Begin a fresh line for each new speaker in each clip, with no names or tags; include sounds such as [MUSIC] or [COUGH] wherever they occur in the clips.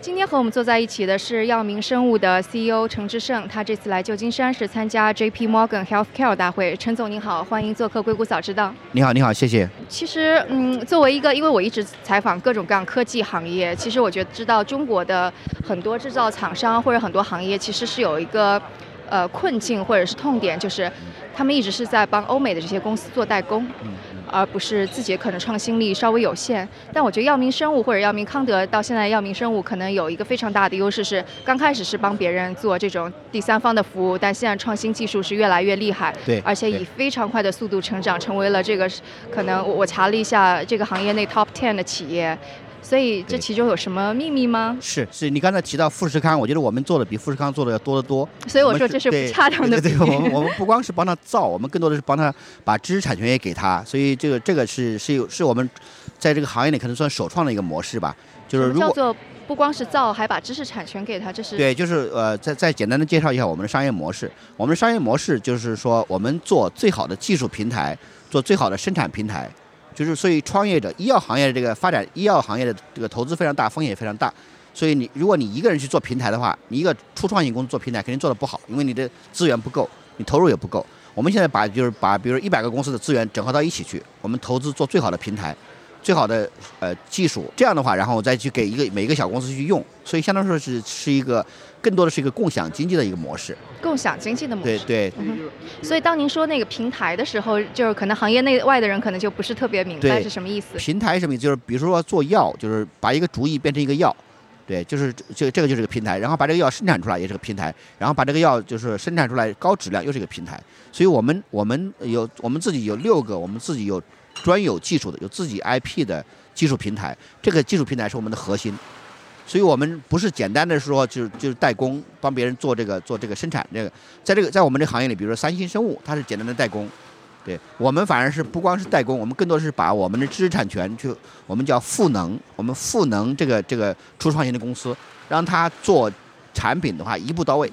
今天和我们坐在一起的是药明生物的 CEO 陈志胜，他这次来旧金山是参加 JP Morgan Healthcare 大会。陈总您好，欢迎做客硅谷早知道。
你好，你好，谢谢。
其实，嗯，作为一个，因为我一直采访各种各样科技行业，其实我觉得知道中国的很多制造厂商或者很多行业其实是有一个呃困境或者是痛点，就是他们一直是在帮欧美的这些公司做代工。而不是自己可能创新力稍微有限，但我觉得药明生物或者药明康德到现在药明生物可能有一个非常大的优势是，刚开始是帮别人做这种第三方的服务，但现在创新技术是越来越厉害，
对，
而且以非常快的速度成长，成为了这个可能我我查了一下这个行业内 top ten 的企业。所以这其中有什么秘密吗？
是是，你刚才提到富士康，我觉得我们做的比富士康做的要多得多。
所以我说这是不恰当的。
对对，我们我们不光是帮他造，我们更多的是帮他把知识产权也给他。所以这个这个是是有是我们在这个行业里可能算首创的一个模式吧。就是如
果叫做不光是造，还把知识产权给他，这是
对，就是呃，再再简单的介绍一下我们的商业模式。我们的商业模式就是说，我们做最好的技术平台，做最好的生产平台。就是，所以创业者，医药行业的这个发展，医药行业的这个投资非常大，风险也非常大。所以你，如果你一个人去做平台的话，你一个初创型公司做平台肯定做的不好，因为你的资源不够，你投入也不够。我们现在把就是把，比如一百个公司的资源整合到一起去，我们投资做最好的平台。最好的呃技术，这样的话，然后再去给一个每一个小公司去用，所以相当说是是一个更多的是一个共享经济的一个模式。
共享经济的模
式。对对。
所以当您说那个平台的时候，就是可能行业内外的人可能就不是特别明白是什么意思。
平台什么意思？就是比如说做药，就是把一个主意变成一个药，对，就是这这个就是个平台，然后把这个药生产出来也是个平台，然后把这个药就是生产出来高质量又是一个平台。所以我们我们有我们自己有六个，我们自己有。专有技术的，有自己 IP 的技术平台，这个技术平台是我们的核心，所以我们不是简单的说就是就是代工，帮别人做这个做这个生产这个，在这个在我们这行业里，比如说三星生物，它是简单的代工，对我们反而是不光是代工，我们更多是把我们的知识产权去，我们叫赋能，我们赋能这个这个初创型的公司，让它做产品的话一步到位，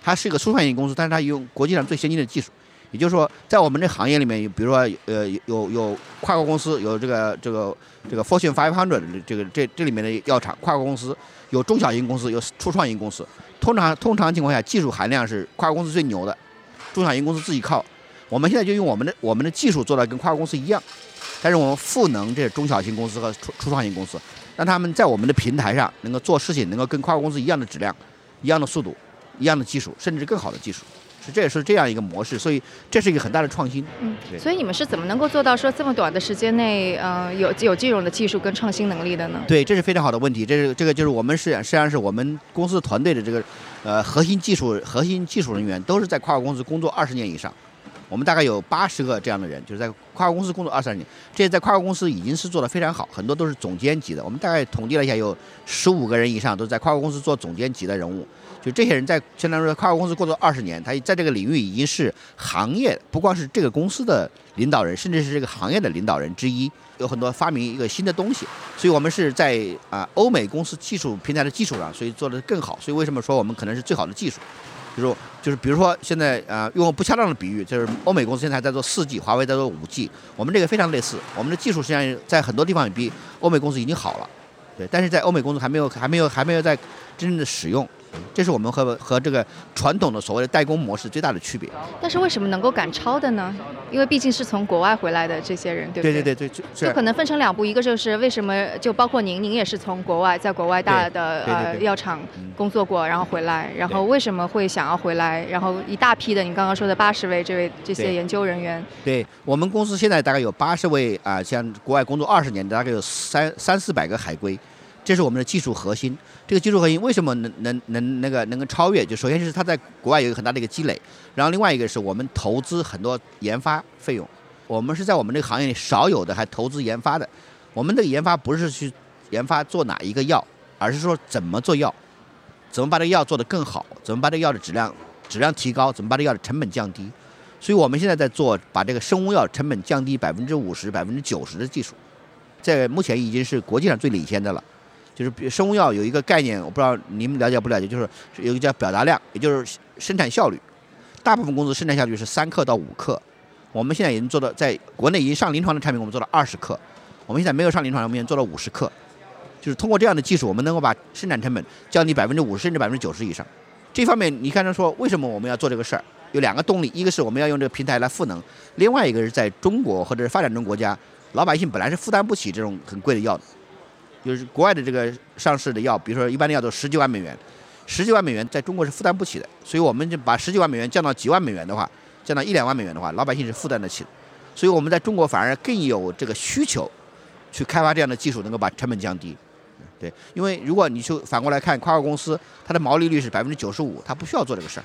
它是一个初创型公司，但是它用国际上最先进的技术。也就是说，在我们这行业里面，比如说，呃，有有跨国公司，有这个这个这个 Fortune Five Hundred 这个这这里面的药厂，跨国公司有中小型公司，有初创型公司。通常通常情况下，技术含量是跨国公司最牛的，中小型公司自己靠。我们现在就用我们的我们的技术做到跟跨国公司一样，但是我们赋能这中小型公司和初初创型公司，让他们在我们的平台上能够做事情，能够跟跨国公司一样的质量、一样的速度、一样的技术，甚至更好的技术。这也是这样一个模式，所以这是一个很大的创新。
嗯，所以你们是怎么能够做到说这么短的时间内，嗯，有有这种的技术跟创新能力的呢？
对，这是非常好的问题。这是这个就是我们是实际上是我们公司团队的这个呃核心技术核心技术人员都是在跨国公司工作二十年以上。我们大概有八十个这样的人，就是在跨国公司工作二十年，这些在跨国公司已经是做得非常好，很多都是总监级的。我们大概统计了一下，有十五个人以上都在跨国公司做总监级的人物。就这些人在相当于说跨国公司工作二十年，他在这个领域已经是行业不光是这个公司的领导人，甚至是这个行业的领导人之一。有很多发明一个新的东西，所以我们是在啊欧美公司技术平台的基础上，所以做的更好。所以为什么说我们可能是最好的技术？就是就是比如说现在啊用不恰当的比喻，就是欧美公司现在在做四 G，华为在做五 G，我们这个非常类似。我们的技术实际上在很多地方比欧美公司已经好了，对，但是在欧美公司还没有还没有还没有在真正的使用。这是我们和和这个传统的所谓的代工模式最大的区别。
但是为什么能够赶超的呢？因为毕竟是从国外回来的这些人，对不
对？对对对对，
就可能分成两步，一个就是为什么就包括您，您也是从国外在国外大的呃药厂工作过，然后回来，然后为什么会想要回来？然后一大批的，你刚刚说的八十位这位这些研究人员。
对我们公司现在大概有八十位啊，像国外工作二十年的，大概有三三四百个海归。这是我们的技术核心。这个技术核心为什么能能能那个能够超越？就首先是它在国外有一个很大的一个积累，然后另外一个是我们投资很多研发费用。我们是在我们这个行业里少有的还投资研发的。我们的研发不是去研发做哪一个药，而是说怎么做药，怎么把这个药做得更好，怎么把这个药的质量质量提高，怎么把这个药的成本降低。所以我们现在在做把这个生物药成本降低百分之五十、百分之九十的技术，在目前已经是国际上最领先的了。就是生物药有一个概念，我不知道你们了解不了解，就是有一个叫表达量，也就是生产效率。大部分公司生产效率是三克到五克，我们现在已经做到，在国内已经上临床的产品，我们做到二十克。我们现在没有上临床，我们已经做到五十克。就是通过这样的技术，我们能够把生产成本降低百分之五十甚至百分之九十以上。这方面，你刚才说为什么我们要做这个事儿？有两个动力，一个是我们要用这个平台来赋能，另外一个是在中国或者是发展中国家，老百姓本来是负担不起这种很贵的药的，就是国外的这个上市的药，比如说一般的药都十几万美元，十几万美元在中国是负担不起的，所以我们就把十几万美元降到几万美元的话，降到一两万美元的话，老百姓是负担得起的，所以我们在中国反而更有这个需求，去开发这样的技术，能够把成本降低。对，因为如果你就反过来看，跨国公司它的毛利率是百分之九十五，它不需要做这个事儿。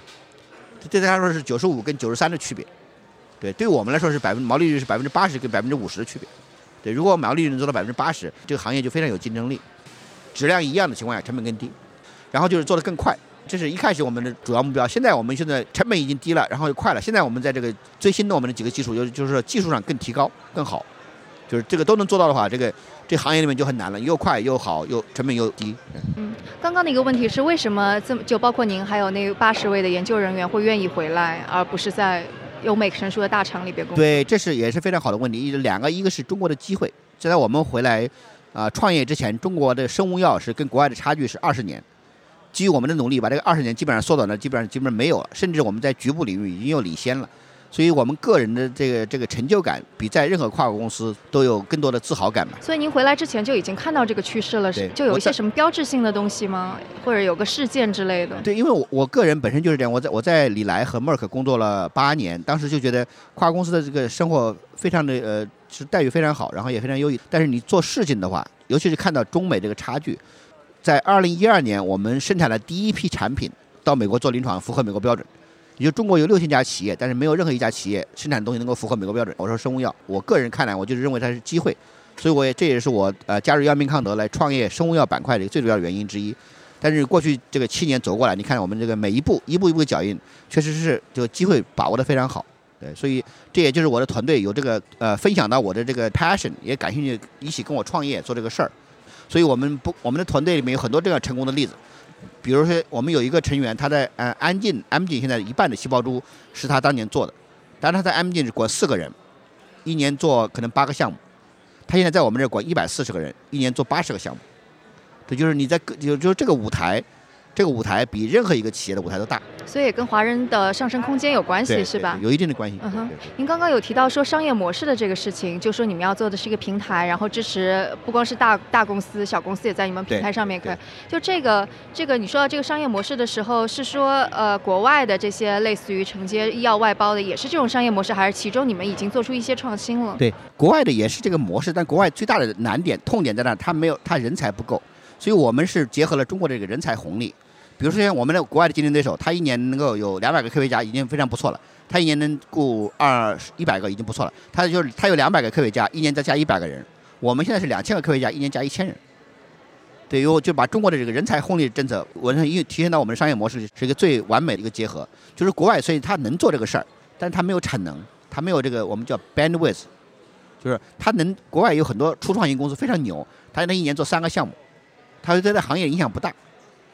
对他来说是九十五跟九十三的区别，对，对我们来说是百分毛利率是百分之八十跟百分之五十的区别。对，如果毛利率能做到百分之八十，这个行业就非常有竞争力。质量一样的情况下，成本更低，然后就是做得更快。这是一开始我们的主要目标。现在我们现在成本已经低了，然后又快了。现在我们在这个最新的我们的几个技术，就就是技术上更提高更好。就是这个都能做到的话，这个这行业里面就很难了，又快又好，又成本又低。
嗯，刚刚的一个问题是，为什么这么就包括您还有那八十位的研究人员会愿意回来，而不是在优美成熟的大厂里边工？
对，这是也是非常好的问题。两个，一个是中国的机会，就在我们回来啊创业之前，中国的生物药是跟国外的差距是二十年。基于我们的努力，把这个二十年基本上缩短了，基本上基本上没有了，甚至我们在局部领域已经有领先了。所以我们个人的这个这个成就感，比在任何跨国公司都有更多的自豪感嘛。
所以您回来之前就已经看到这个趋势了，
是，
就有一些什么标志性的东西吗？或者有个事件之类的？
对，因为我我个人本身就是这样，我在我在李来和默克工作了八年，当时就觉得跨国公司的这个生活非常的呃是待遇非常好，然后也非常优异。但是你做事情的话，尤其是看到中美这个差距，在二零一二年我们生产了第一批产品到美国做临床，符合美国标准。也就中国有六千家企业，但是没有任何一家企业生产的东西能够符合美国标准。我说生物药，我个人看来，我就是认为它是机会，所以我也这也是我呃加入药明康德来创业生物药板块的最主要的原因之一。但是过去这个七年走过来，你看我们这个每一步一步一步的脚印，确实是这个机会把握的非常好。对，所以这也就是我的团队有这个呃分享到我的这个 passion，也感兴趣一起跟我创业做这个事儿。所以我们不我们的团队里面有很多这样成功的例子。比如说，我们有一个成员，他在呃安进安进现在一半的细胞株是他当年做的，但是他在安进是管四个人，一年做可能八个项目，他现在在我们这管一百四十个人，一年做八十个项目，这就是你在就就这个舞台。这个舞台比任何一个企业的舞台都大，
所以也跟华人的上升空间有关系，是吧？
有一定的关系。
嗯哼，您刚刚有提到说商业模式的这个事情，就说你们要做的是一个平台，然后支持不光是大大公司，小公司也在你们平台上面可以。就这个这个，你说到这个商业模式的时候，是说呃国外的这些类似于承接医药外包的，也是这种商业模式，还是其中你们已经做出一些创新了？
对，国外的也是这个模式，但国外最大的难点、痛点在那，他没有他人才不够，所以我们是结合了中国的这个人才红利。比如说像我们的国外的竞争对手，他一年能够有两百个科学家已经非常不错了，他一年能雇二一百个已经不错了。他就是他有两百个科学家，一年再加一百个人。我们现在是两千个科学家，一年加一千人。对，又就把中国的这个人才红利政策，我认为体现到我们的商业模式是一个最完美的一个结合。就是国外，所以他能做这个事儿，但是他没有产能，他没有这个我们叫 bandwidth，就是他能国外有很多初创型公司非常牛，他能一年做三个项目，他对这行业影响不大。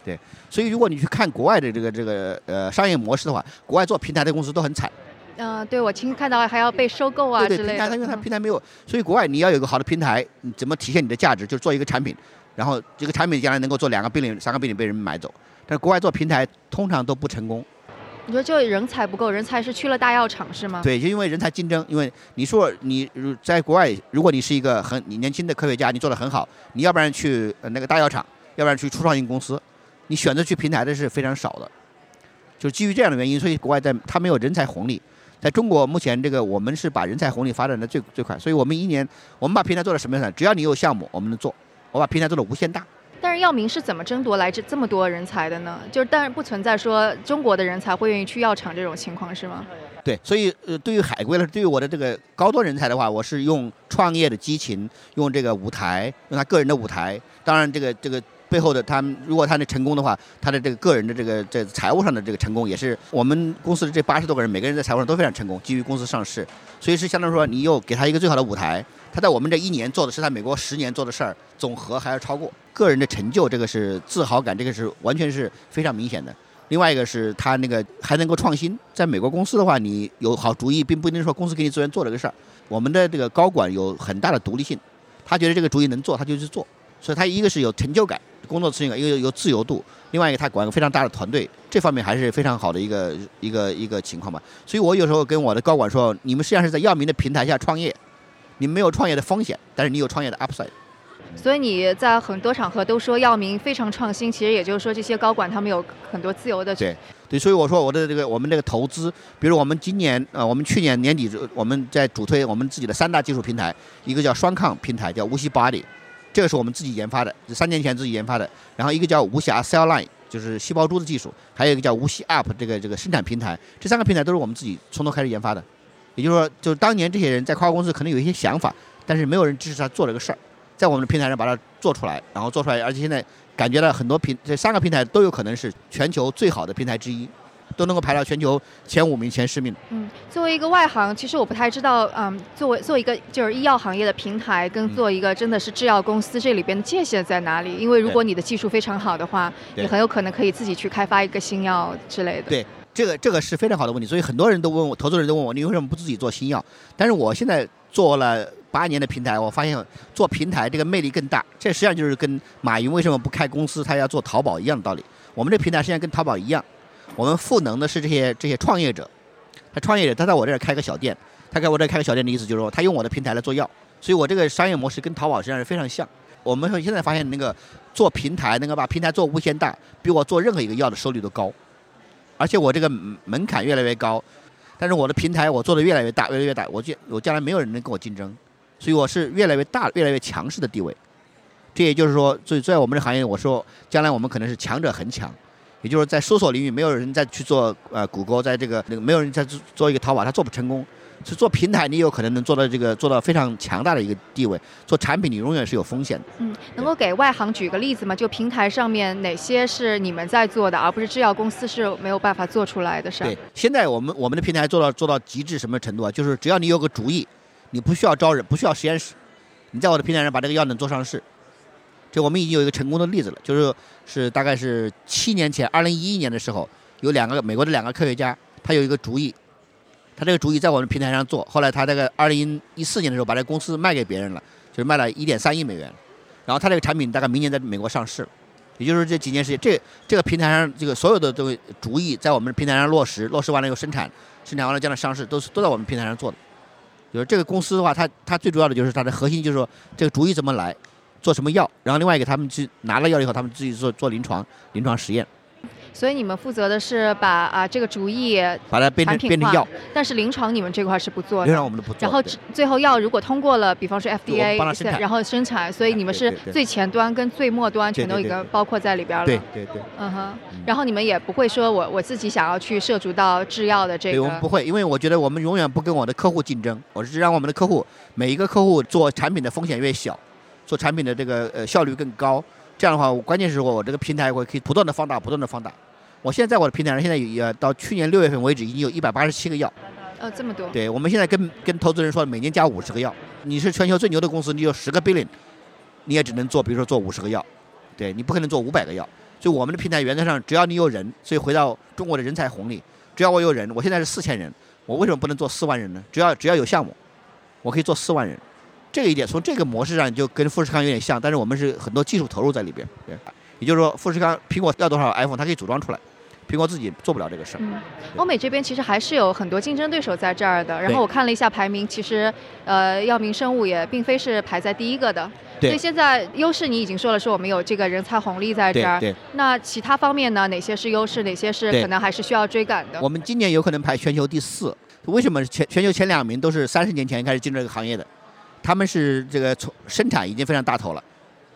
对，所以如果你去看国外的这个这个呃商业模式的话，国外做平台的公司都很惨。
嗯，对我亲看到还要被收购啊
之类的。对对，平台它因为它平台没有，所以国外你要有个好的平台，你怎么体现你的价值？就是做一个产品，然后这个产品将来能够做两个病例、三个病例被人买走。但是国外做平台通常都不成功。
你说就人才不够，人才是去了大药厂是吗？
对，就因为人才竞争。因为你说你如在国外，如果你是一个很你年轻的科学家，你做的很好，你要不然去那个大药厂，要不然去初创型公司。你选择去平台的是非常少的，就基于这样的原因，所以国外在它没有人才红利。在中国目前这个我们是把人才红利发展的最最快，所以我们一年我们把平台做到什么样子？只要你有项目，我们能做。我把平台做的无限大。
但是药明是怎么争夺来这这么多人才的呢？就是当然不存在说中国的人才会愿意去药厂这种情况是吗？
对，所以呃，对于海归了，对于我的这个高端人才的话，我是用创业的激情，用这个舞台，用他个人的舞台。当然这个这个。背后的他，如果他能成功的话，他的这个个人的这个在财务上的这个成功，也是我们公司的这八十多个人，每个人在财务上都非常成功，基于公司上市，所以是相当于说，你又给他一个最好的舞台，他在我们这一年做的是他美国十年做的事儿，总和还要超过个人的成就，这个是自豪感，这个是完全是非常明显的。另外一个是他那个还能够创新，在美国公司的话，你有好主意，并不一定说公司给你资源做这个事儿，我们的这个高管有很大的独立性，他觉得这个主意能做，他就去做。所以他一个是有成就感，工作自由感，一个有自由度，另外一个他管个非常大的团队，这方面还是非常好的一个一个一个情况吧。所以我有时候跟我的高管说，你们实际上是在药明的平台下创业，你没有创业的风险，但是你有创业的 upside。
所以你在很多场合都说药明非常创新，其实也就是说这些高管他们有很多自由的。
对对，所以我说我的这个我们这个投资，比如我们今年呃，我们去年年底我们在主推我们自己的三大技术平台，一个叫双抗平台，叫无锡 Body，这个是我们自己研发的，三年前自己研发的。然后一个叫无暇 Cell Line，就是细胞株的技术，还有一个叫无锡 App 这个这个生产平台，这三个平台都是我们自己从头开始研发的。也就是说，就是当年这些人在跨国公司可能有一些想法，但是没有人支持他做这个事儿。在我们的平台上把它做出来，然后做出来，而且现在感觉到很多平这三个平台都有可能是全球最好的平台之一，都能够排到全球前五名、前十名。
嗯，作为一个外行，其实我不太知道，嗯，作为做一个就是医药行业的平台，跟做一个真的是制药公司这里边的界限在哪里？因为如果你的技术非常好的话，你很有可能可以自己去开发一个新药之类的。
对，这个这个是非常好的问题，所以很多人都问我，投资人都问我，你为什么不自己做新药？但是我现在做了。八年的平台，我发现做平台这个魅力更大。这实际上就是跟马云为什么不开公司，他要做淘宝一样的道理。我们这平台实际上跟淘宝一样，我们赋能的是这些这些创业者。他创业者，他在我这儿开个小店，他在我这儿开个小店的意思就是说，他用我的平台来做药。所以我这个商业模式跟淘宝实际上是非常像。我们现在发现那个做平台能够把平台做无限大，比我做任何一个药的收率都高，而且我这个门槛越来越高。但是我的平台我做的越来越大，越来越大，我将我将来没有人能跟我竞争。所以我是越来越大、越来越强势的地位，这也就是说，在在我们这行业，我说将来我们可能是强者恒强，也就是在搜索领域没有人再去做呃谷歌，在这个那个没有人再做做一个淘宝，它做不成功。是做平台，你有可能能做到这个做到非常强大的一个地位。做产品，你永远是有风险的。
嗯，能够给外行举个例子吗？就平台上面哪些是你们在做的，而不是制药公司是没有办法做出来的？是
对，现在我们我们的平台做到做到极致什么程度啊？就是只要你有个主意。你不需要招人，不需要实验室，你在我的平台上把这个药能做上市。就我们已经有一个成功的例子了，就是是大概是七年前，二零一一年的时候，有两个美国的两个科学家，他有一个主意，他这个主意在我们平台上做，后来他这个二零一四年的时候把这个公司卖给别人了，就是卖了一点三亿美元，然后他这个产品大概明年在美国上市，也就是这几年时间，这这个平台上这个所有的这个主意在我们平台上落实，落实完了以后生产，生产完了将来上市，都是都在我们平台上做的。就是这个公司的话，它它最主要的就是它的核心就是说这个主意怎么来，做什么药，然后另外一个他们去拿了药以后，他们自己做做临床临床实验。
所以你们负责的是把啊这个主意
把它变成变成药，
但是临床你们这块是不做的。
临床我们都不做。
然后最后药如果通过了，比方说 FDA，然后
生
产，所以你们是最前端跟最末端全都已经包括在里边了。
对对对。
嗯哼。然后你们也不会说我我自己想要去涉足到制药的这个。
对，我们不会，因为我觉得我们永远不跟我的客户竞争，我是让我们的客户每一个客户做产品的风险越小，做产品的这个呃效率更高。这样的话，我关键是我我这个平台我可以不断的放大，不断的放大。我现在在我的平台上，现在也到去年六月份为止，已经有一百八十七个药。
呃，这么多。
对，我们现在跟跟投资人说，每年加五十个药。你是全球最牛的公司，你有十个 billion，你也只能做，比如说做五十个药。对你不可能做五百个药。所以我们的平台原则上，只要你有人，所以回到中国的人才红利，只要我有人，我现在是四千人，我为什么不能做四万人呢？只要只要有项目，我可以做四万人。这个一点从这个模式上就跟富士康有点像，但是我们是很多技术投入在里边。对，也就是说，富士康苹果要多少 iPhone，它可以组装出来。苹果自己做不了这个事儿。
嗯，欧美这边其实还是有很多竞争对手在这儿的。然后我看了一下排名，其实呃，药明生物也并非是排在第一个的。
对。
所以现在优势你已经说了，说我们有这个人才红利在这儿。
对。
那其他方面呢？哪些是优势？哪些是可能还是需要追赶的？
我们今年有可能排全球第四。为什么全全球前两名都是三十年前开始进入这个行业的？他们是这个从生产已经非常大头了。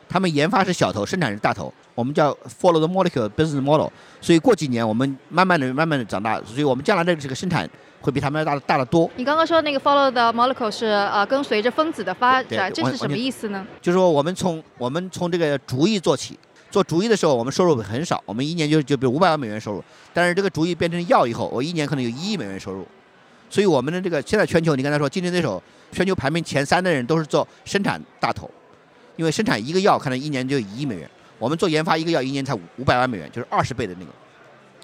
他们研发是小头，生产是大头。我们叫 follow the molecule business model。所以过几年我们慢慢的、慢慢的长大，所以我们将来的这个生产会比他们要大大得多。
你刚刚说那个 follow the molecule 是呃跟随着分子的发展，这是什么意思呢？
就是说我们从我们从这个主意做起，做主意的时候我们收入很少，我们一年就就比如五百万美元收入。但是这个主意变成药以后，我一年可能有一亿美元收入。所以我们的这个现在全球，你刚才说竞争对手，全球排名前三的人都是做生产大头。因为生产一个药可能一年就一亿美元，我们做研发一个药一年才五百万美元，就是二十倍的那个，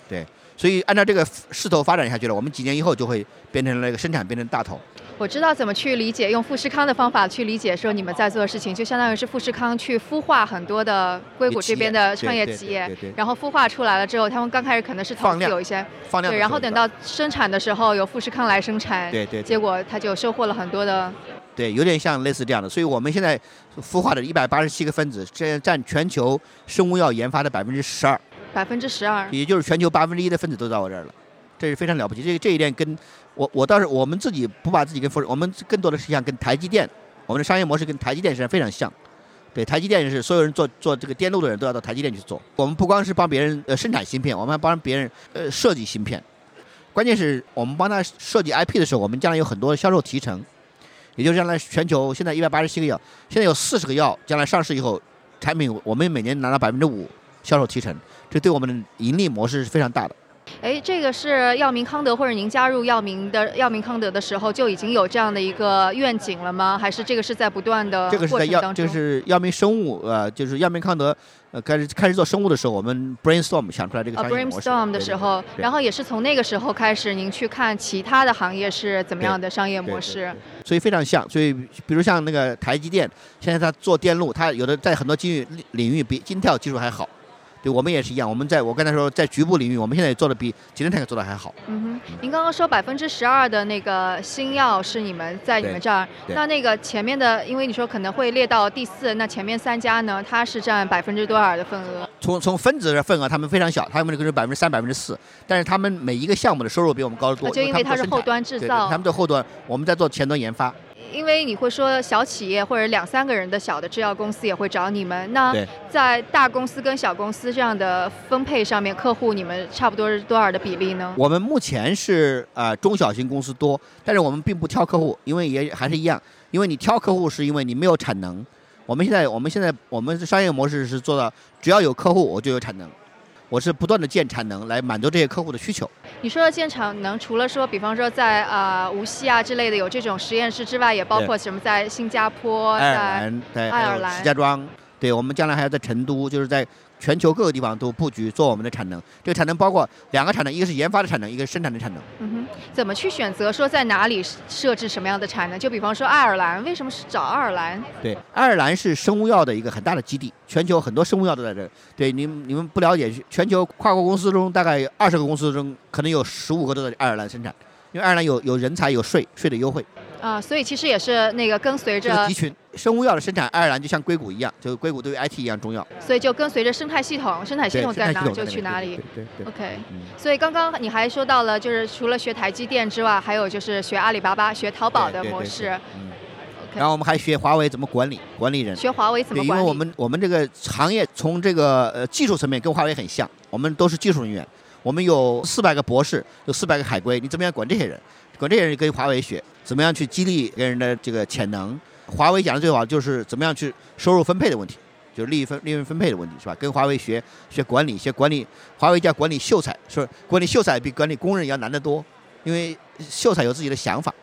对，所以按照这个势头发展下去了，我们几年以后就会变成了一个生产变成大头。
我知道怎么去理解，用富士康的方法去理解，说你们在做的事情，就相当于是富士康去孵化很多的硅谷这边的创业企业，然后孵化出来了之后，他们刚开始可能是投资有一些，
放量，
对，然后等到生产的时候由富士康来生产，
对对，
结果他就收获了很多的，
对，有点像类似这样的，所以我们现在孵化的一百八十七个分子，现在占全球生物药研发的百分之十二，
百分之十二，
也就是全球八分之一的分子都到我这儿了。这是非常了不起，这这一点跟我我倒是我们自己不把自己跟富士，我们更多的是像跟台积电，我们的商业模式跟台积电实际上非常像。对，台积电是所有人做做这个电路的人都要到台积电去做。我们不光是帮别人呃生产芯片，我们还帮别人呃设计芯片。关键是我们帮他设计 IP 的时候，我们将来有很多销售提成，也就是将来全球现在一百八十七个药，现在有四十个药将来上市以后，产品我们每年拿到百分之五销售提成，这对我们的盈利模式是非常大的。
哎，这个是药明康德，或者您加入药明的药明康德的时候就已经有这样的一个愿景了吗？还是这个是在不断的
这个是在药，就是药明生物，呃，就是药明康德，呃，开始开始做生物的时候，我们 brainstorm 想出来这个商业模
式。brainstorm 的时候，然后也是从那个时候开始，您去看其他的行业是怎么样的商业模式。
所以非常像，所以比如像那个台积电，现在它做电路，它有的在很多领域领域比金跳技术还好。对我们也是一样，我们在我刚才说在局部领域，我们现在也做的比吉林泰克做的还好。
嗯哼，您刚刚说百分之十二的那个新药是你们在你们这儿，那那个前面的，因为你说可能会列到第四，那前面三家呢，它是占百分之多少的份额？
从从分子的份额，他们非常小，他们那个是百分之三、百分之四，但是他们每一个项目的收入比我们高得多。
就因为它是后端制造，
他们的后端，我们在做前端研发。
因为你会说小企业或者两三个人的小的制药公司也会找你们，那在大公司跟小公司这样的分配上面，客户你们差不多是多少的比例呢？
我们目前是呃中小型公司多，但是我们并不挑客户，因为也还是一样，因为你挑客户是因为你没有产能。我们现在我们现在我们的商业模式是做到只要有客户我就有产能。我是不断的建产能来满足这些客户的需求。
你说的建产能，除了说，比方说在啊无锡啊之类的有这种实验室之外，也包括什么在新加坡、在爱尔兰、
石家庄。对我们将来还要在成都，就是在。全球各个地方都布局做我们的产能，这个产能包括两个产能，一个是研发的产能，一个是生产的产能。
嗯哼，怎么去选择说在哪里设置什么样的产能？就比方说爱尔兰，为什么是找爱尔兰？
对，爱尔兰是生物药的一个很大的基地，全球很多生物药都在这儿。对，你你们不了解，全球跨国公司中大概二十个公司中，可能有十五个都在爱尔兰生产。因为爱尔兰有有人才有税税的优惠，
啊，所以其实也是那个跟随着
集群生物药的生产，爱尔兰就像硅谷一样，就硅谷对于 IT 一样重要。
所以就跟随着生态系统，生态系统在哪就去哪里。
对对。
OK，所以刚刚你还说到了，就是除了学台积电之外，还有就是学阿里巴巴、学淘宝的模式。
嗯。然后我们还学华为怎么管理，管理人。
学华为怎么管
理？因为我们我们这个行业从这个呃技术层面跟华为很像，我们都是技术人员。我们有四百个博士，有四百个海归，你怎么样管这些人？管这些人跟华为学，怎么样去激励别人的这个潜能？华为讲的最好就是怎么样去收入分配的问题，就是利益分利润分配的问题，是吧？跟华为学学管理，学管理。华为叫管理秀才，说管理秀才比管理工人要难得多，因为秀才有自己的想法，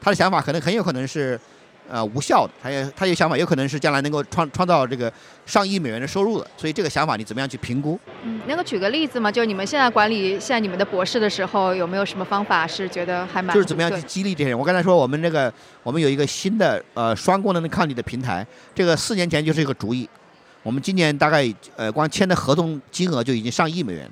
他的想法可能很有可能是。呃，无效的，他也他有想法，有可能是将来能够创创造这个上亿美元的收入的，所以这个想法你怎么样去评估？
嗯，能够举个例子吗？就是你们现在管理现在你们的博士的时候，有没有什么方法是觉得还蛮？
就是怎么样去激励这些人？我刚才说我们那个我们有一个新的呃双功能的抗体的平台，这个四年前就是一个主意，我们今年大概呃光签的合同金额就已经上亿美元。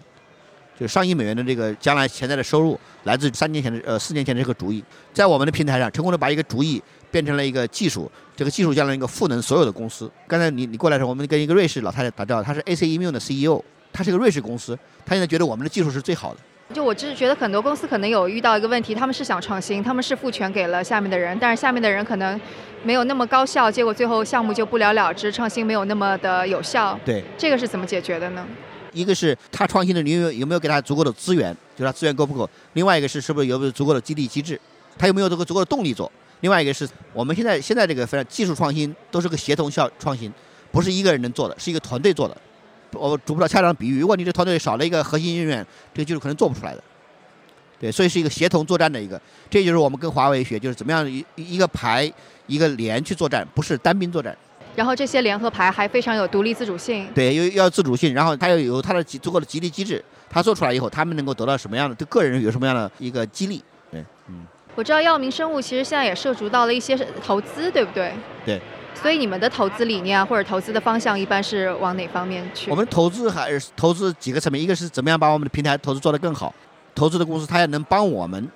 就上亿美元的这个将来潜在的收入，来自三年前的呃四年前的这个主意，在我们的平台上成功的把一个主意变成了一个技术，这个技术将来一个赋能所有的公司。刚才你你过来的时候，我们跟一个瑞士老太太打交道，她是 AC Immune 的 CEO，她是个瑞士公司，她现在觉得我们的技术是最好的。
就我只是觉得很多公司可能有遇到一个问题，他们是想创新，他们是赋权给了下面的人，但是下面的人可能没有那么高效，结果最后项目就不了了之，创新没有那么的有效。
对，
这个是怎么解决的呢？
一个是他创新的领域有没有给他足够的资源，就是他资源够不够；另外一个是是不是有没有足够的激励机制，他有没有这个足够的动力做；另外一个是我们现在现在这个非常技术创新都是个协同效创新，不是一个人能做的，是一个团队做的。我逐不到恰当的比喻，如果你这团队少了一个核心人员，这个技术可能做不出来的。对，所以是一个协同作战的一个，这就是我们跟华为学，就是怎么样一一个排一个连去作战，不是单兵作战。
然后这些联合牌还非常有独立自主性。
对，有要自主性，然后它要有它的足够的激励机制，它做出来以后，他们能够得到什么样的对个人有什么样的一个激励？
我知道药明生物其实现在也涉足到了一些投资，对不对？
对。
所以你们的投资理念或者投资的方向一般是往哪方面去？
我们投资还是投资几个层面，一个是怎么样把我们的平台投资做得更好，投资的公司它也能帮我们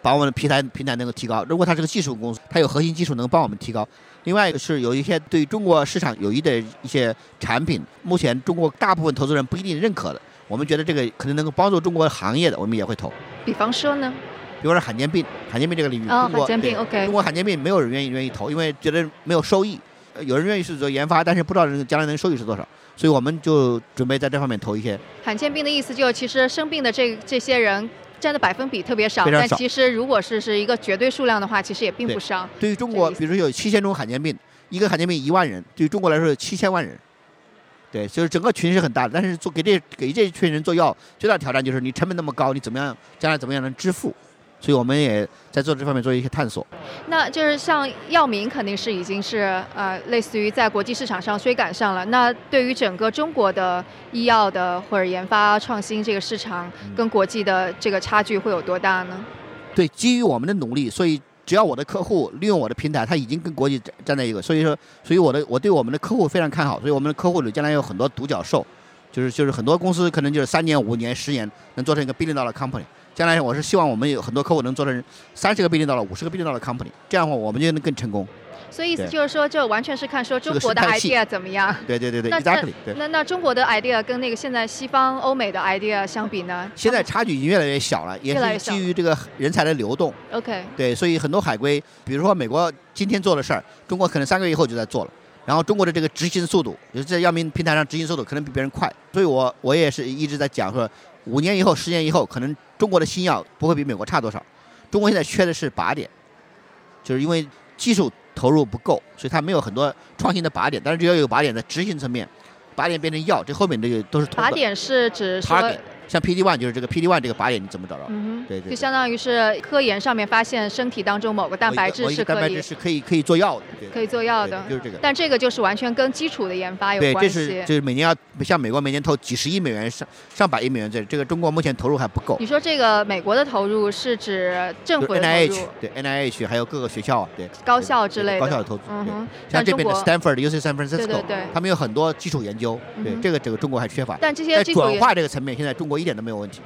把我们的平台平台能够提高。如果它是个技术公司，它有核心技术能帮我们提高。另外一个是有一些对中国市场有益的一些产品，目前中国大部分投资人不一定认可的，我们觉得这个可能能够帮助中国行业的，我们也会投。
比方说呢？
比如说罕见病，罕见病这个领域，
中国对
中国罕见病没有人愿意愿意投，因为觉得没有收益。有人愿意去做研发，但是不知道将来能收益是多少，所以我们就准备在这方面投一些。
罕见病的意思就是，其实生病的这这些人占的百分比特别少，
但
其实如果是是一个绝对数量的话，其实也并不少。
对于中国，比如说有七千种罕见病，一个罕见病一万人，对于中国来说有七千万人。对，就是整个群是很大的，但是做给这给这群人做药，最大的挑战就是你成本那么高，你怎么样将来怎么样能支付？所以我们也在做这方面做一些探索。
那就是像药明肯定是已经是呃类似于在国际市场上追赶上了。那对于整个中国的医药的或者研发创新这个市场，跟国际的这个差距会有多大呢？
对，基于我们的努力，所以只要我的客户利用我的平台，他已经跟国际站站在一个。所以说，所以我的我对我们的客户非常看好。所以我们的客户里将来有很多独角兽，就是就是很多公司可能就是三年、五年、十年能做成一个 billion dollar company。将来我是希望我们有很多客户能做成三十个 billion 到了五十个 billion 到了 company，这样的话我们就能更成功。
所以意思就是说，这完全是看说中国的 idea 怎么样。
对对对对，exactly。
那那中国的 idea 跟那个现在西方欧美的 idea 相比呢？
现在差距已经越来越小了，也是基于这个人才的流动。
OK。
对，所以很多海归，比如说美国今天做的事儿，中国可能三个月以后就在做了。然后中国的这个执行速度，就是在药明平台上执行速度可能比别人快。所以我我也是一直在讲说。五年以后、十年以后，可能中国的新药不会比美国差多少。中国现在缺的是靶点，就是因为技术投入不够，所以它没有很多创新的靶点。但是只要有靶点在执行层面，靶点变成药，这后面这个都是。
靶点是指说。
像 PD one 就是这个 PD one 这个靶点你怎么找到？
嗯
对对，
就相当于是科研上面发现身体当中某个蛋白质是可以，
蛋白质是可以可以做药的，
可以做药的，
就是这个。
但这个就是完全跟基础的研发有
关系。对，这是就是每年要像美国每年投几十亿美元上上百亿美元在这个中国目前投入还不够。
你说这个美国的投入是指政府的投
入？对 NIH 还有各个学校对
高校之类的
高校的投资。
嗯哼，
像这边的 Stanford、UC San Francisco，
对对对，
他们有很多基础研究。对这个这个中国还缺乏。
但这些
转化这个层面，现在中国一点都没有问题。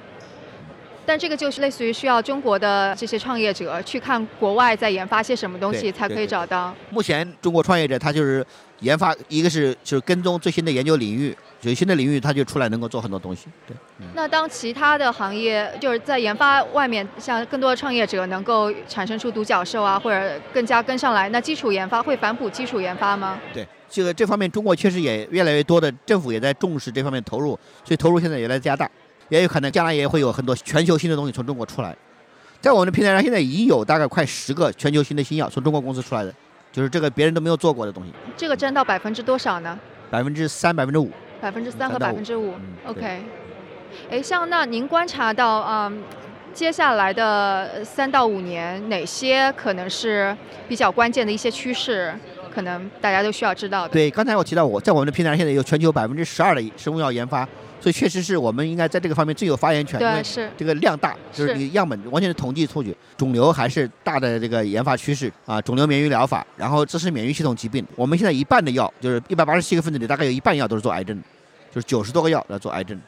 但这个就是类似于需要中国的这些创业者去看国外在研发些什么东西，才可以找到。
目前中国创业者他就是研发，一个是就是跟踪最新的研究领域，有新的领域他就出来能够做很多东西。对。
那当其他的行业就是在研发外面，像更多的创业者能够产生出独角兽啊，或者更加跟上来，那基础研发会反哺基础研发吗？
对，这个这方面中国确实也越来越多的政府也在重视这方面投入，所以投入现在也在加大。也有可能将来也会有很多全球新的东西从中国出来，在我们的平台上现在已经有大概快十个全球新的新药从中国公司出来的，就是这个别人都没有做过的东西。
这个占到百分之多少呢？
百分之三、百分之五。
百分之三和百分之五。OK。哎，像那您观察到啊，接下来的三到五年哪些可能是比较关键的一些趋势，可能大家都需要知道的？
对，刚才我提到我在我们的平台上现在有全球百分之十二的生物药研发。所以确实是我们应该在这个方面最有发言权，因为这个量大，就是你样本完全是统计数据。肿瘤还是大的这个研发趋势啊，肿瘤免疫疗法，然后这是免疫系统疾病。我们现在一半的药，就是一百八十七个分子里，大概有一半药都是做癌症，就是九十多个药来做癌症。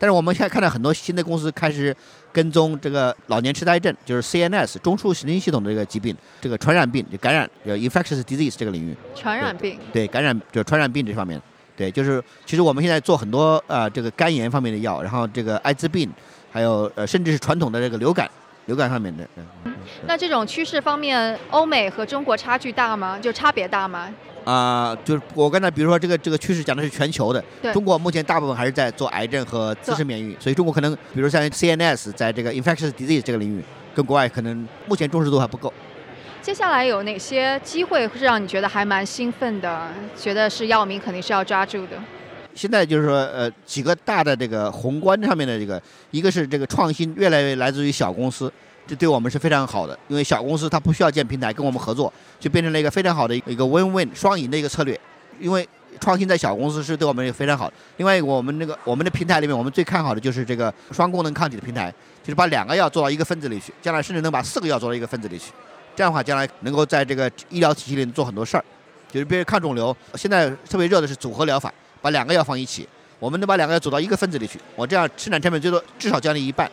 但是我们现在看到很多新的公司开始跟踪这个老年痴呆症，就是 CNS 中枢神经系统的这个疾病，这个传染病就感染，叫 infectious disease 这个领域。
传染病。
对，感染就传染病这方面。对，就是其实我们现在做很多呃这个肝炎方面的药，然后这个艾滋病，还有呃甚至是传统的这个流感，流感上面的。
那这种趋势方面，欧美和中国差距大吗？就差别大吗？
啊，就是我刚才比如说这个这个趋势讲的是全球的，
对，
中国目前大部分还是在做癌症和自身免疫，所以中国可能比如像 CNS 在这个 infectious disease 这个领域，跟国外可能目前重视度还不够。
接下来有哪些机会是让你觉得还蛮兴奋的？觉得是药明肯定是要抓住的。
现在就是说，呃，几个大的这个宏观上面的这个，一个是这个创新越来越来自于小公司，这对我们是非常好的，因为小公司它不需要建平台跟我们合作，就变成了一个非常好的一个 win-win 双赢的一个策略。因为创新在小公司是对我们也非常好。另外一个，我们那个我们的平台里面，我们最看好的就是这个双功能抗体的平台，就是把两个药做到一个分子里去，将来甚至能把四个药做到一个分子里去。这样的话，将来能够在这个医疗体系里做很多事儿。就是比如抗肿瘤，现在特别热的是组合疗法，把两个药放一起，我们能把两个药走到一个分子里去，我这样生产成本最多至少降低一半。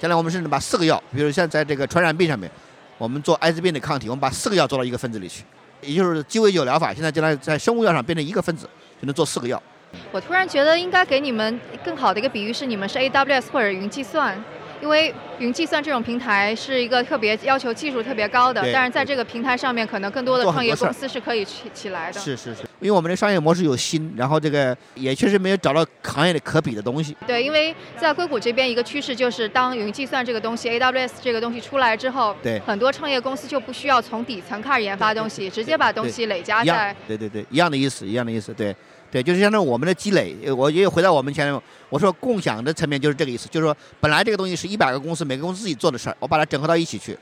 将来我们甚至把四个药，比如像在这个传染病上面，我们做艾滋病的抗体，我们把四个药做到一个分子里去，也就是鸡尾酒疗法，现在将来在生物药上变成一个分子就能做四个药。
我突然觉得应该给你们更好的一个比喻是，你们是 AWS 或者云计算。因为云计算这种平台是一个特别要求技术特别高的，但是在这个平台上面，可能更多的创业公司是可以起起来的。
是是是，因为我们的商业模式有新，然后这个也确实没有找到行业的可比的东西。
对，因为在硅谷这边一个趋势就是，当云计算这个东西 AWS 这个东西出来之后，
对
很多创业公司就不需要从底层开始研发东西，直接把东西累加在。
对对对，一样的意思，一样的意思，对。对，就是相当于我们的积累，我也有回到我们前面，我说共享的层面就是这个意思，就是说本来这个东西是一百个公司，每个公司自己做的事儿，我把它整合到一起去，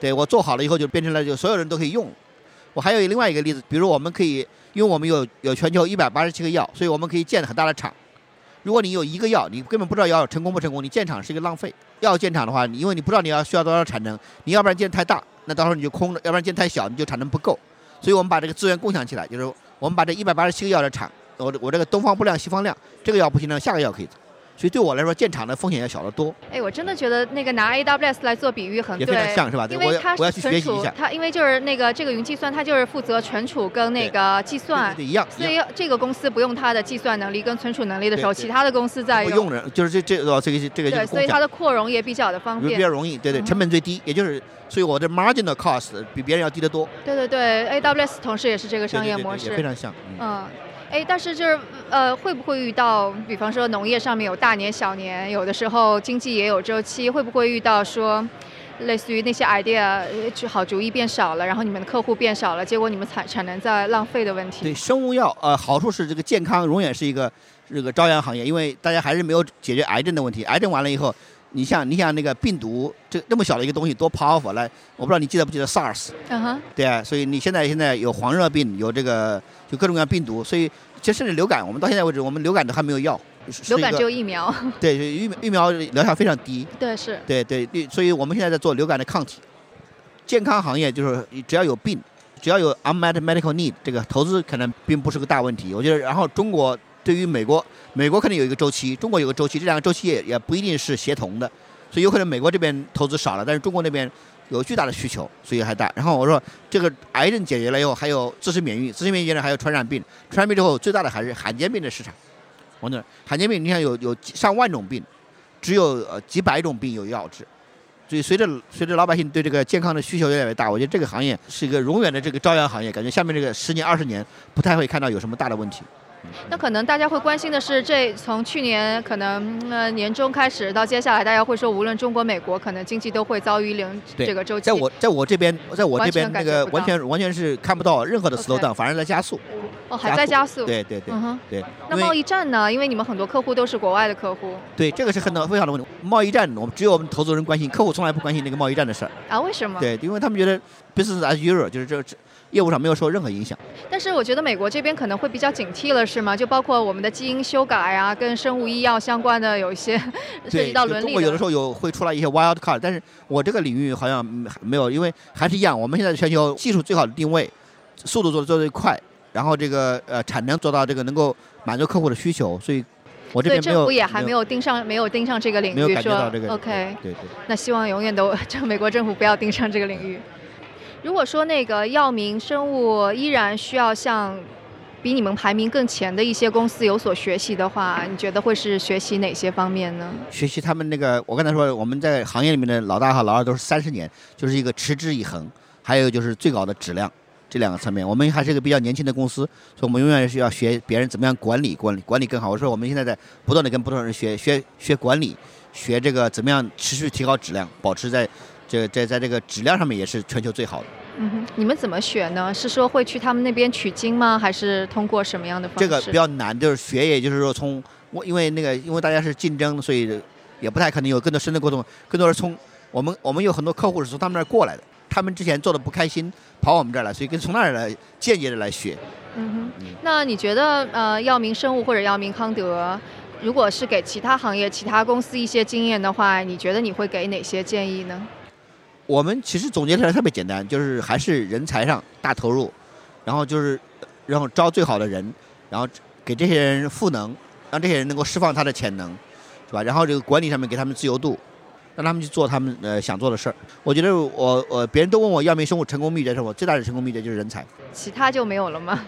对我做好了以后就变成了就所有人都可以用。我还有另外一个例子，比如我们可以，因为我们有有全球一百八十七个药，所以我们可以建很大的厂。如果你有一个药，你根本不知道药成功不成功，你建厂是一个浪费。要建厂的话，因为你不知道你要需要多少产能，你要不然建太大，那到时候你就空了；要不然建太小，你就产能不够。所以我们把这个资源共享起来，就是我们把这一百八十七个药的产。我我这个东方不亮西方亮，这个药不行了，下个药可以，所以对我来说建厂的风险要小得多。
哎，我真的觉得那个拿 AWS 来做比喻很
对，也非常像是吧？
因为它
我要去学习一下。
它因为就是那个这个云计算，它就是负责存储跟那个计算，
对一样。
所以这个公司不用它的计算能力跟存储能力的时候，其他的公司在
用。人就是这这个，这个这个
对，所以它的扩容也比较的方便，
比较容易，对对，成本最低，也就是所以我的 marginal cost 比别人要低得多。
对对对，AWS 同时也是这个商业模式，
非常像。
嗯。哎，但是就是呃，会不会遇到，比方说农业上面有大年小年，有的时候经济也有周期，会不会遇到说，类似于那些 idea 好主意变少了，然后你们的客户变少了，结果你们产产能在浪费的问题？
对，生物药呃，好处是这个健康永远是一个这个朝阳行业，因为大家还是没有解决癌症的问题，癌症完了以后。你像你像那个病毒，这那么小的一个东西多 powerful 来，我不知道你记得不记得 SARS？
嗯哼。
对啊，所以你现在现在有黄热病，有这个就各种各样病毒，所以其实甚至流感，我们到现在为止，我们流感都还没有药。
流感只有疫苗。[LAUGHS]
对，疫苗疫苗疗效非常低。
对，是。
对对对，所以我们现在在做流感的抗体。健康行业就是只要有病，只要有 unmet medical need，这个投资可能并不是个大问题。我觉得，然后中国。对于美国，美国肯定有一个周期，中国有个周期，这两个周期也也不一定是协同的，所以有可能美国这边投资少了，但是中国那边有巨大的需求，所以还大。然后我说这个癌症解决了以后，还有自身免疫，自身免疫呢还有传染病，传染病之后最大的还是罕见病的市场。我那罕见病，你看有有上万种病，只有呃几百种病有药治，所以随着随着老百姓对这个健康的需求越来越大，我觉得这个行业是一个永远的这个朝阳行业，感觉下面这个十年二十年不太会看到有什么大的问题。
那可能大家会关心的是，这从去年可能呃年中开始到接下来，大家会说，无论中国、美国，可能经济都会遭遇零这个周期。
在我在我这边，在我这边那个完全完全是看不到任何的 slow down，反而在加速。
哦，还在加速。
对对对，嗯哼，对。
那贸易战呢？因为你们很多客户都是国外的客户。
对，这个是很多非常的问题。贸易战，我们只有我们投资人关心，客户从来不关心那个贸易战的事儿。
啊？为什么？
对，因为他们觉得 business as usual，就是这这。业务上没有受任何影响，
但是我觉得美国这边可能会比较警惕了，是吗？就包括我们的基因修改啊，跟生物医药相关的有一些 [LAUGHS] 涉及到伦理。
中国有的时候有会出来一些 wild card，但是我这个领域好像没有，因为还是一样，我们现在全球技术最好的定位，速度做的做最快，然后这个呃产能做到这个能够满足客户的需求，所以我这边
政府也还没有盯上，没有盯上这个领域，
没有感觉到这个。
OK，
对对。
那希望永远都，[LAUGHS] 这美国政府不要盯上这个领域。如果说那个药明生物依然需要向比你们排名更前的一些公司有所学习的话，你觉得会是学习哪些方面呢？
学习他们那个，我刚才说我们在行业里面的老大和老二都是三十年，就是一个持之以恒，还有就是最高的质量这两个层面。我们还是一个比较年轻的公司，所以我们永远是要学别人怎么样管理管理管理更好。我说我们现在在不断的跟不同人学学学管理，学这个怎么样持续提高质量，保持在。这在在这个质量上面也是全球最好的。
嗯哼，你们怎么选呢？是说会去他们那边取经吗？还是通过什么样的方
式？这个比较难，就是学，也就是说从我因为那个因为大家是竞争，所以也不太可能有更多深的沟通。更多是从我们我们有很多客户是从他们那儿过来的，他们之前做的不开心，跑我们这儿来，所以跟从那儿来间接的来学。
嗯哼，那你觉得呃，药明生物或者药明康德，如果是给其他行业、其他公司一些经验的话，你觉得你会给哪些建议呢？
我们其实总结起来特别简单，就是还是人才上大投入，然后就是然后招最好的人，然后给这些人赋能，让这些人能够释放他的潜能，是吧？然后这个管理上面给他们自由度。让他们去做他们呃想做的事儿。我觉得我我别人都问我药明生物成功秘诀，是我最大的成功秘诀就是人才。
其 [LAUGHS] 他就没有了吗？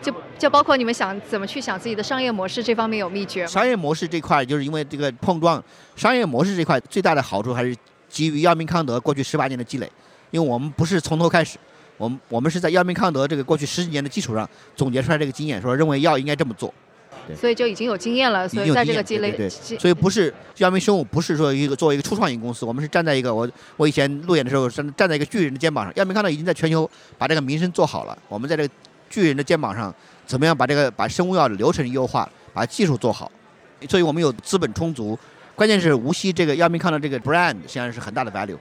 就就包括你们想怎么去想自己的商业模式这方面有秘诀吗？
商业模式这块就是因为这个碰撞，商业模式这块最大的好处还是基于药明康德过去十八年的积累，因为我们不是从头开始，我们我们是在药明康德这个过去十几年的基础上总结出来这个经验，说认为药应该这么做。
所以就已经有经验了，所以在这个积累，
所以不是药明生物不是说一个作为一个初创型公司，我们是站在一个我我以前路演的时候站站在一个巨人的肩膀上，药明康德已经在全球把这个名声做好了，我们在这个巨人的肩膀上，怎么样把这个把生物药的流程优化，把技术做好，所以我们有资本充足，关键是无锡这个药明康德这个 brand 实际上是很大的 value，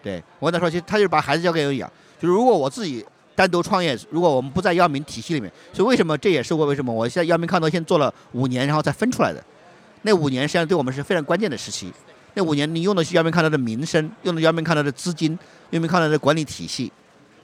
对我跟他说，其实他就是把孩子交给我养，就是如果我自己。单独创业，如果我们不在药明体系里面，所以为什么这也是我为什么我现在药明康德先做了五年，然后再分出来的，那五年实际上对我们是非常关键的时期。那五年你用的是药明康德的名声，用的药明康德的资金，药明康德的管理体系，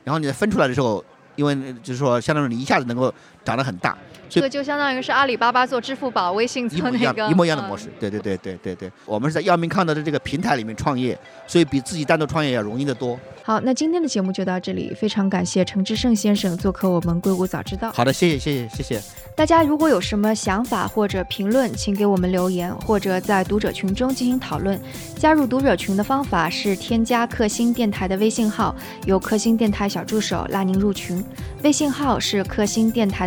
然后你分出来的时候，因为就是说，相当于你一下子能够长得很大。
这个就相当于是阿里巴巴做支付宝、微信做那
个一模一样的模式。对对对对对对，我们是在药明康德的这个平台里面创业，所以比自己单独创业要容易得多。
好，那今天的节目就到这里，非常感谢陈志胜先生做客我们硅谷早知道。
好的，谢谢谢谢谢谢。
大家如果有什么想法或者评论，请给我们留言，或者在读者群中进行讨论。加入读者群的方法是添加克星电台的微信号，由克星电台小助手拉您入群。微信号是克星电台